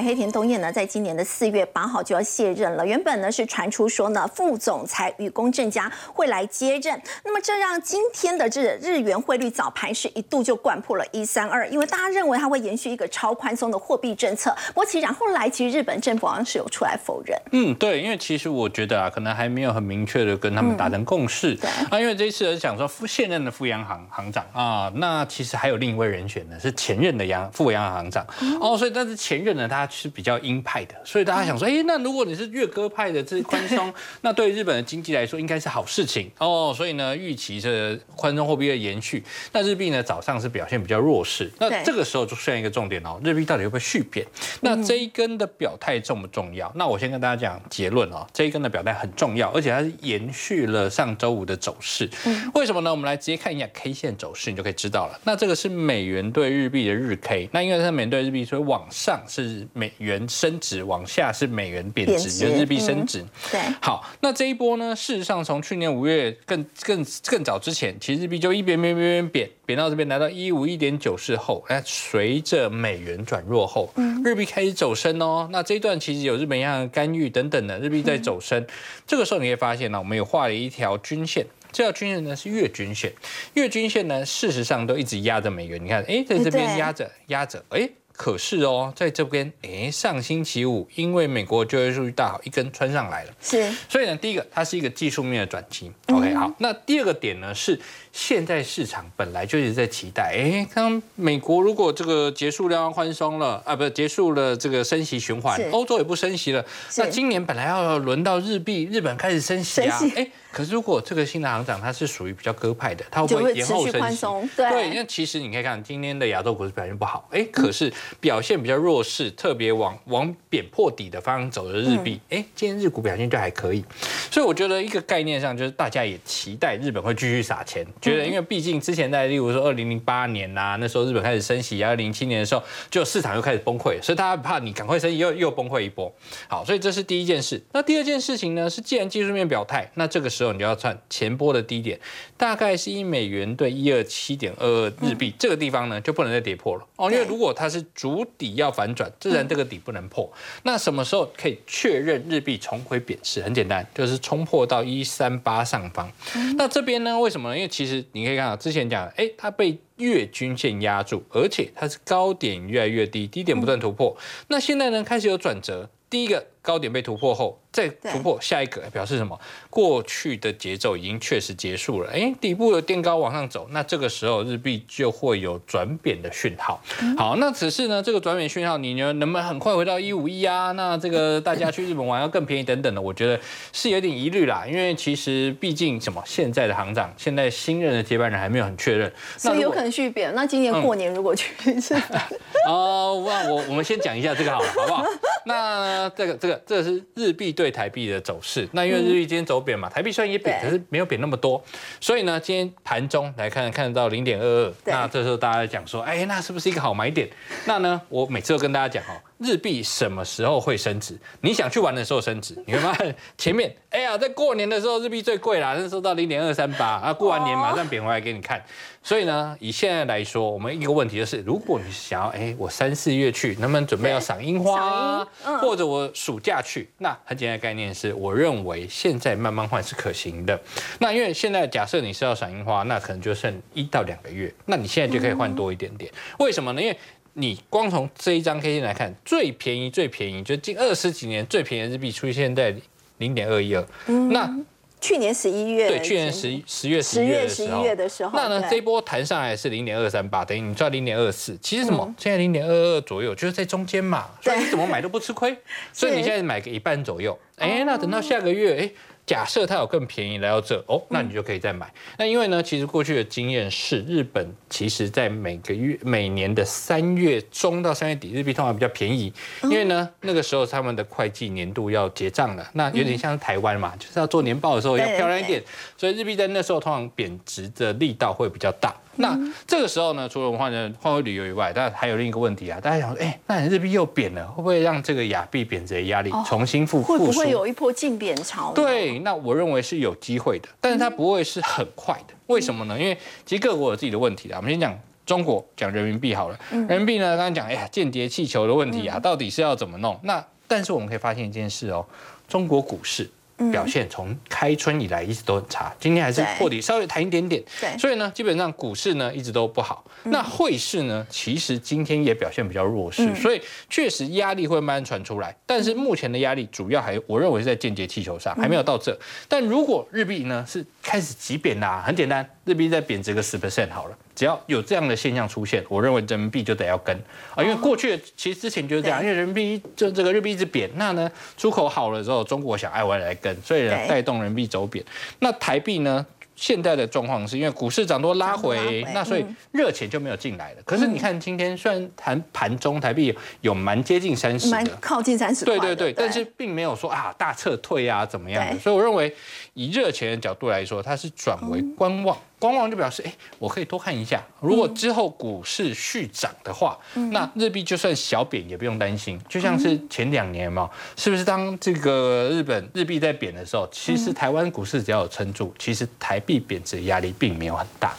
黑田东彦呢，在今年的四月八号就要卸任了。原本呢是传出说呢，副总裁与宫正佳会来接任。那么这让今天的这日元汇率早盘是一度就灌破了一三二，因为大家认为它会延续一个超宽松的货币政策。不过其实后来其实日本政府好像是有出来否认。嗯，对，因为其实我觉得啊，可能还没有很明确的跟他们达成共识。对啊，因为这一次是讲说副现任的副央行行长啊，那其实还有另一位人选呢，是前任的央副央行行长哦，所以但是前任呢。他是比较鹰派的，所以大家想说，哎，那如果你是越鸽派的，这宽松，那对日本的经济来说应该是好事情哦。所以呢，预期这宽松货币的延续，那日币呢早上是表现比较弱势。那这个时候就出现一个重点哦，日币到底会不会续贬？那这一根的表态重不重要？那我先跟大家讲结论哦，这一根的表态很重要，而且它是延续了上周五的走势。为什么呢？我们来直接看一下 K 线走势，你就可以知道了。那这个是美元对日币的日 K，那因为它美元对日币，所以往上是。美元升值往下是美元贬值，就日币升值。对，好，那这一波呢？事实上，从去年五月更更更早之前，其实日币就一贬贬贬贬贬贬到这边来到一五一点九四后，哎，随着美元转弱后，日币开始走升哦。那这一段其实有日本央行干预等等的，日币在走升。这个时候你会发现呢，我们有画了一条均线，这条均线呢是月均线，月均线呢事实上都一直压着美元。你看，哎，在这边压着压着，哎。可是哦，在这边，哎，上星期五，因为美国就业数据大好，一根穿上来了。是，所以呢，第一个，它是一个技术面的转机。OK，好，那第二个点呢是。现在市场本来就一直在期待，哎，刚美国如果这个结束量宽松了啊，不结束了这个升息循环，欧洲也不升息了，那今年本来要轮到日币，日本开始升息啊，哎，可是如果这个新的行长他是属于比较鸽派的，他会延后升息，对，因为其实你可以看今天的亚洲股市表现不好，哎，可是表现比较弱势，特别往往贬破底的方向走的日币，哎，今天日股表现就还可以。所以我觉得一个概念上就是大家也期待日本会继续撒钱，觉得因为毕竟之前在例如说二零零八年呐，那时候日本开始升息，二零零七年的时候就市场又开始崩溃，所以大家怕你赶快升息又又崩溃一波。好，所以这是第一件事。那第二件事情呢是，既然技术面表态，那这个时候你就要算前波的低点，大概是一美元兑一二七点二二日币，这个地方呢就不能再跌破了哦，因为如果它是主底要反转，自然这个底不能破。那什么时候可以确认日币重回贬值？很简单，就是冲破到一三八上方。那这边呢，为什么？因为其实实你可以看到之前讲，哎，它被月均线压住，而且它是高点越来越低，低点不断突破。那现在呢，开始有转折，第一个高点被突破后。再突破下一个，表示什么？过去的节奏已经确实结束了。哎，底部的垫高往上走，那这个时候日币就会有转贬的讯号。好，那只是呢，这个转贬讯号，你呢能不能很快回到一五一啊？那这个大家去日本玩要更便宜等等的，我觉得是有点疑虑啦。因为其实毕竟什么，现在的行长，现在新任的接班人还没有很确认，所以有可能续贬。那今年过年如果去是？哦，那我我们先讲一下这个好了，好不好？那这个这个这个是日币。对台币的走势，那因为日币今天走贬嘛，台币虽然也贬，可是没有贬那么多，所以呢，今天盘中来看看得到零点二二，那这时候大家讲说，哎，那是不是一个好买点？那呢，我每次都跟大家讲哦。日币什么时候会升值？你想去玩的时候升值，你会发现前面，哎呀，在过年的时候日币最贵啦，那时候到零点二三八啊，过完年马上贬回来给你看。所以呢，以现在来说，我们一个问题就是，如果你想要，哎，我三四月去，能不能准备要赏樱花，或者我暑假去？那很简单的概念是，我认为现在慢慢换是可行的。那因为现在假设你是要赏樱花，那可能就剩一到两个月，那你现在就可以换多一点点。为什么呢？因为你光从这一张 K 线来看，最便宜最便宜，就近二十几年最便宜的日币出现在零点二一二。那去年十一月，对，去年十十月十月十一月的时候，那呢这一波弹上来是零点二三八，等于你赚零点二四。其实什么？现在零点二二左右，就是在中间嘛，所以你怎么买都不吃亏。所以你现在买个一半左右，哎，那等到下个月，哎。假设它有更便宜来到这哦，那你就可以再买。那因为呢，其实过去的经验是，日本其实在每个月、每年的三月中到三月底，日币通常比较便宜。因为呢，那个时候他们的会计年度要结账了，那有点像台湾嘛，就是要做年报的时候要漂亮一点，所以日币在那时候通常贬值的力道会比较大。那这个时候呢，除了我们换成换回旅游以外，但还有另一个问题啊，大家想说，哎，那日币又贬了，会不会让这个亚币贬值的压力重新复会不会有一波净贬潮？对，那我认为是有机会的，但是它不会是很快的。为什么呢？因为其实各国有自己的问题的。我们先讲中国，讲人民币好了。人民币呢，刚刚讲，哎呀，间谍气球的问题啊，到底是要怎么弄？那但是我们可以发现一件事哦，中国股市。表现从开春以来一直都很差，今天还是破底，稍微弹一点点。对，所以呢，基本上股市呢一直都不好。那汇市呢，其实今天也表现比较弱势，所以确实压力会慢慢传出来。但是目前的压力主要还，我认为是在间接气球上，还没有到这。但如果日币呢是开始急贬啦，很简单，日币再贬值个十 percent 好了。只要有这样的现象出现，我认为人民币就得要跟啊，因为过去其实之前就是这样，因为人民币就这个日币一直贬，那呢出口好了之后，中国想爱玩来跟，所以带动人民币走贬。那台币呢？现在的状况是因为股市涨多拉回，那所以热钱就没有进来了。可是你看今天虽然盘盘中台币有蛮接近三十，蛮靠近三十，对对对，但是并没有说啊大撤退啊怎么样的。所以我认为以热钱的角度来说，它是转为观望。观望就表示，哎，我可以多看一下。如果之后股市续涨的话，那日币就算小贬也不用担心。就像是前两年嘛，是不是当这个日本日币在贬的时候，其实台湾股市只要有撑住，其实台币贬值压力并没有很大。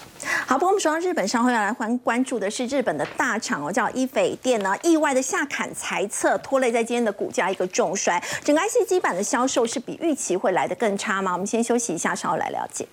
好，不过我们说到日本，稍后要来关关注的是日本的大厂哦，叫伊斐电呢，意外的下砍财测，拖累在今天的股价一个重摔。整个 IC 基板的销售是比预期会来的更差吗？我们先休息一下，稍后来了解。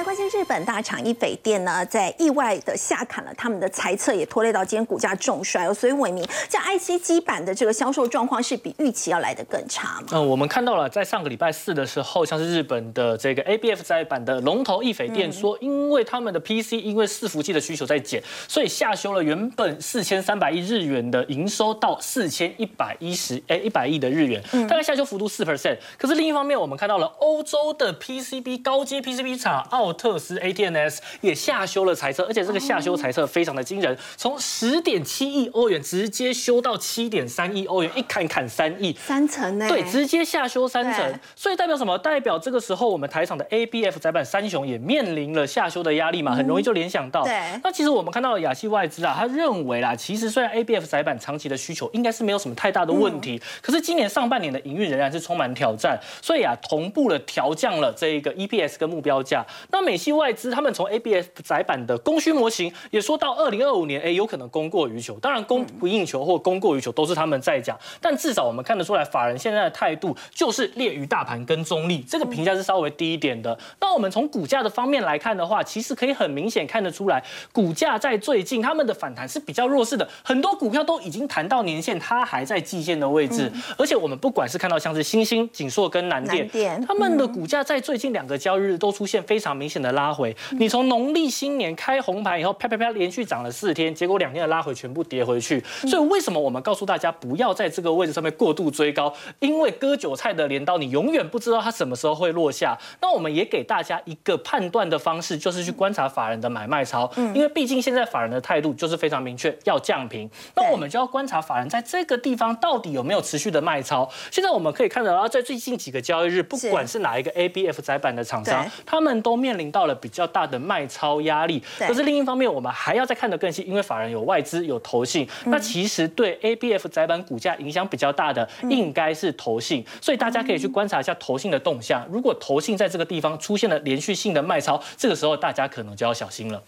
来关心日本大厂一斐店呢，在意外的下砍了他们的财测，也拖累到今天股价重摔哦。所以伟明，这 IC 基板的这个销售状况是比预期要来得更差吗？嗯，我们看到了，在上个礼拜四的时候，像是日本的这个 ABF 在板的龙头一斐电说，因为他们的 PC 因为伺服器的需求在减，所以下修了原本四千三百亿日元的营收到四千一百一十哎一百亿的日元，大概下修幅度四 percent。可是另一方面，我们看到了欧洲的 PCB 高阶 PCB 厂。奥特斯 ATNS 也下修了财测，而且这个下修财测非常的惊人，从十点七亿欧元直接修到七点三亿欧元，一砍砍三亿，三层呢？对，直接下修三层，所以代表什么？代表这个时候我们台场的 ABF 载板三雄也面临了下修的压力嘛，很容易就联想到。对。那其实我们看到亚细外资啊，他认为啦，其实虽然 ABF 载板长期的需求应该是没有什么太大的问题，可是今年上半年的营运仍然是充满挑战，所以啊，同步的调降了这一个 EPS 跟目标价。那美系外资他们从 ABF 窄板的供需模型也说到二零二五年，哎，有可能供过于求。当然，供不应求或供过于求都是他们在讲，但至少我们看得出来，法人现在的态度就是劣于大盘跟中立，这个评价是稍微低一点的。那我们从股价的方面来看的话，其实可以很明显看得出来，股价在最近他们的反弹是比较弱势的，很多股票都已经弹到年线，它还在季线的位置。而且我们不管是看到像是星星、锦硕跟南电，他们的股价在最近两个交易日都出现非常明显的。拉回，你从农历新年开红盘以后，啪啪啪连续涨了四天，结果两天的拉回全部跌回去。所以为什么我们告诉大家不要在这个位置上面过度追高？因为割韭菜的镰刀，你永远不知道它什么时候会落下。那我们也给大家一个判断的方式，就是去观察法人的买卖超。嗯，因为毕竟现在法人的态度就是非常明确，要降平。那我们就要观察法人在这个地方到底有没有持续的卖超。现在我们可以看到，在最近几个交易日，不管是哪一个 ABF 窄板的厂商，他们都面临到。到了比较大的卖超压力，可是另一方面，我们还要再看得更细，因为法人有外资有投信，那其实对 A B F 窄板股价影响比较大的，应该是投信，所以大家可以去观察一下投信的动向。如果投信在这个地方出现了连续性的卖超，这个时候大家可能就要小心了。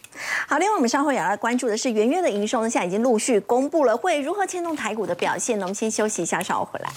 好，另外我们稍后也要来关注的是元月的营收呢，现在已经陆续公布了，会如何牵动台股的表现呢？我们先休息一下，稍后回来。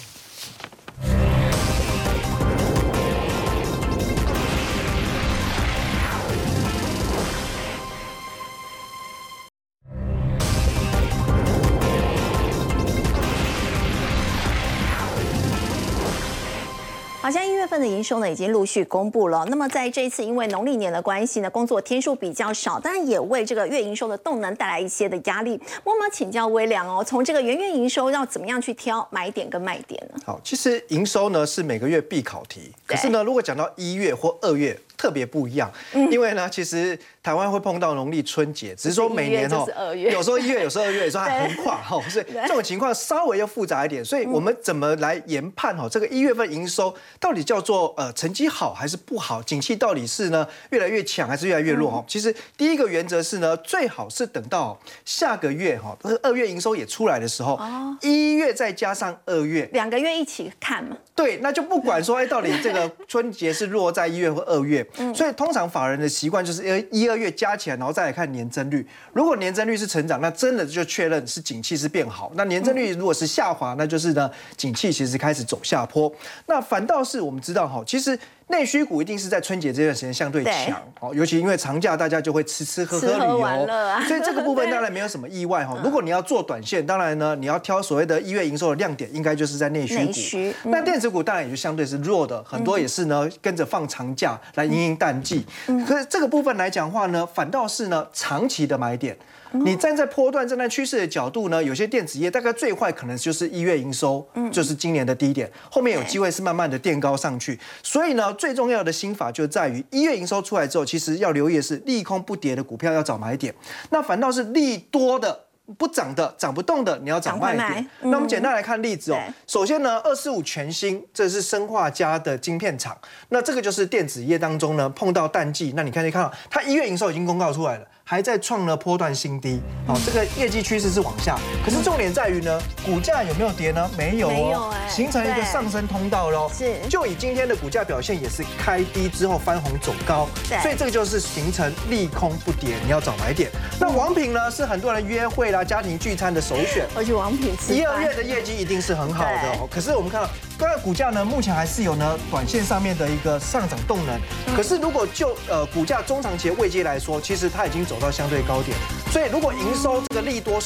好像一月份的营收呢，已经陆续公布了。那么在这一次，因为农历年的关系呢，工作天数比较少，当然也为这个月营收的动能带来一些的压力。我们请教微良哦，从这个元月营收要怎么样去挑买点跟卖点呢？好，其实营收呢是每个月必考题，可是呢，如果讲到一月或二月。特别不一样，因为呢，其实台湾会碰到农历春节，只是说每年哦，有时候一月，有时候二月，有时候还横跨哈，所以这种情况稍微要复杂一点。所以我们怎么来研判哈，这个一月份营收到底叫做呃成绩好还是不好？景气到底是呢越来越强还是越来越弱哈？其实第一个原则是呢，最好是等到下个月哈，二月营收也出来的时候，一月再加上二月，两个月一起看嘛。对，那就不管说哎，到底这个春节是落在一月或二月。所以通常法人的习惯就是一、一二月加起来，然后再来看年增率。如果年增率是成长，那真的就确认是景气是变好。那年增率如果是下滑，那就是呢景气其实开始走下坡。那反倒是我们知道哈，其实。内需股一定是在春节这段时间相对强哦，尤其因为长假大家就会吃吃喝喝旅游，所以这个部分 当然没有什么意外哈。如果你要做短线，当然呢你要挑所谓的一月营收的亮点，应该就是在内需股。那电子股当然也就相对是弱的，很多也是呢跟着放长假来迎迎淡季。可是这个部分来讲话呢，反倒是呢长期的买点。你站在波段、站在趋势的角度呢，有些电子业大概最坏可能就是一月营收，就是今年的低点，后面有机会是慢慢的垫高上去。所以呢，最重要的心法就在于一月营收出来之后，其实要留意的是利空不跌的股票要找买点，那反倒是利多的。不涨的、涨不动的，你要找卖点。那我们简单来看例子哦。首先呢，二四五全新，这是生化家的晶片厂。那这个就是电子业当中呢碰到淡季。那你看，你看到它一月营收已经公告出来了，还在创了波段新低，哦，这个业绩趋势是往下。可是重点在于呢，股价有没有跌呢？没有哦，形成一个上升通道喽。是，就以今天的股价表现也是开低之后翻红走高，所以这个就是形成利空不跌，你要找买点。那王品呢，是很多人约会啦、家庭聚餐的首选，而且王品一二月的业绩一定是很好的。可是我们看到。当然，股价呢，目前还是有呢短线上面的一个上涨动能。可是，如果就呃股价中长期的位阶来说，其实它已经走。走到相对高点。所以如果营收这个利多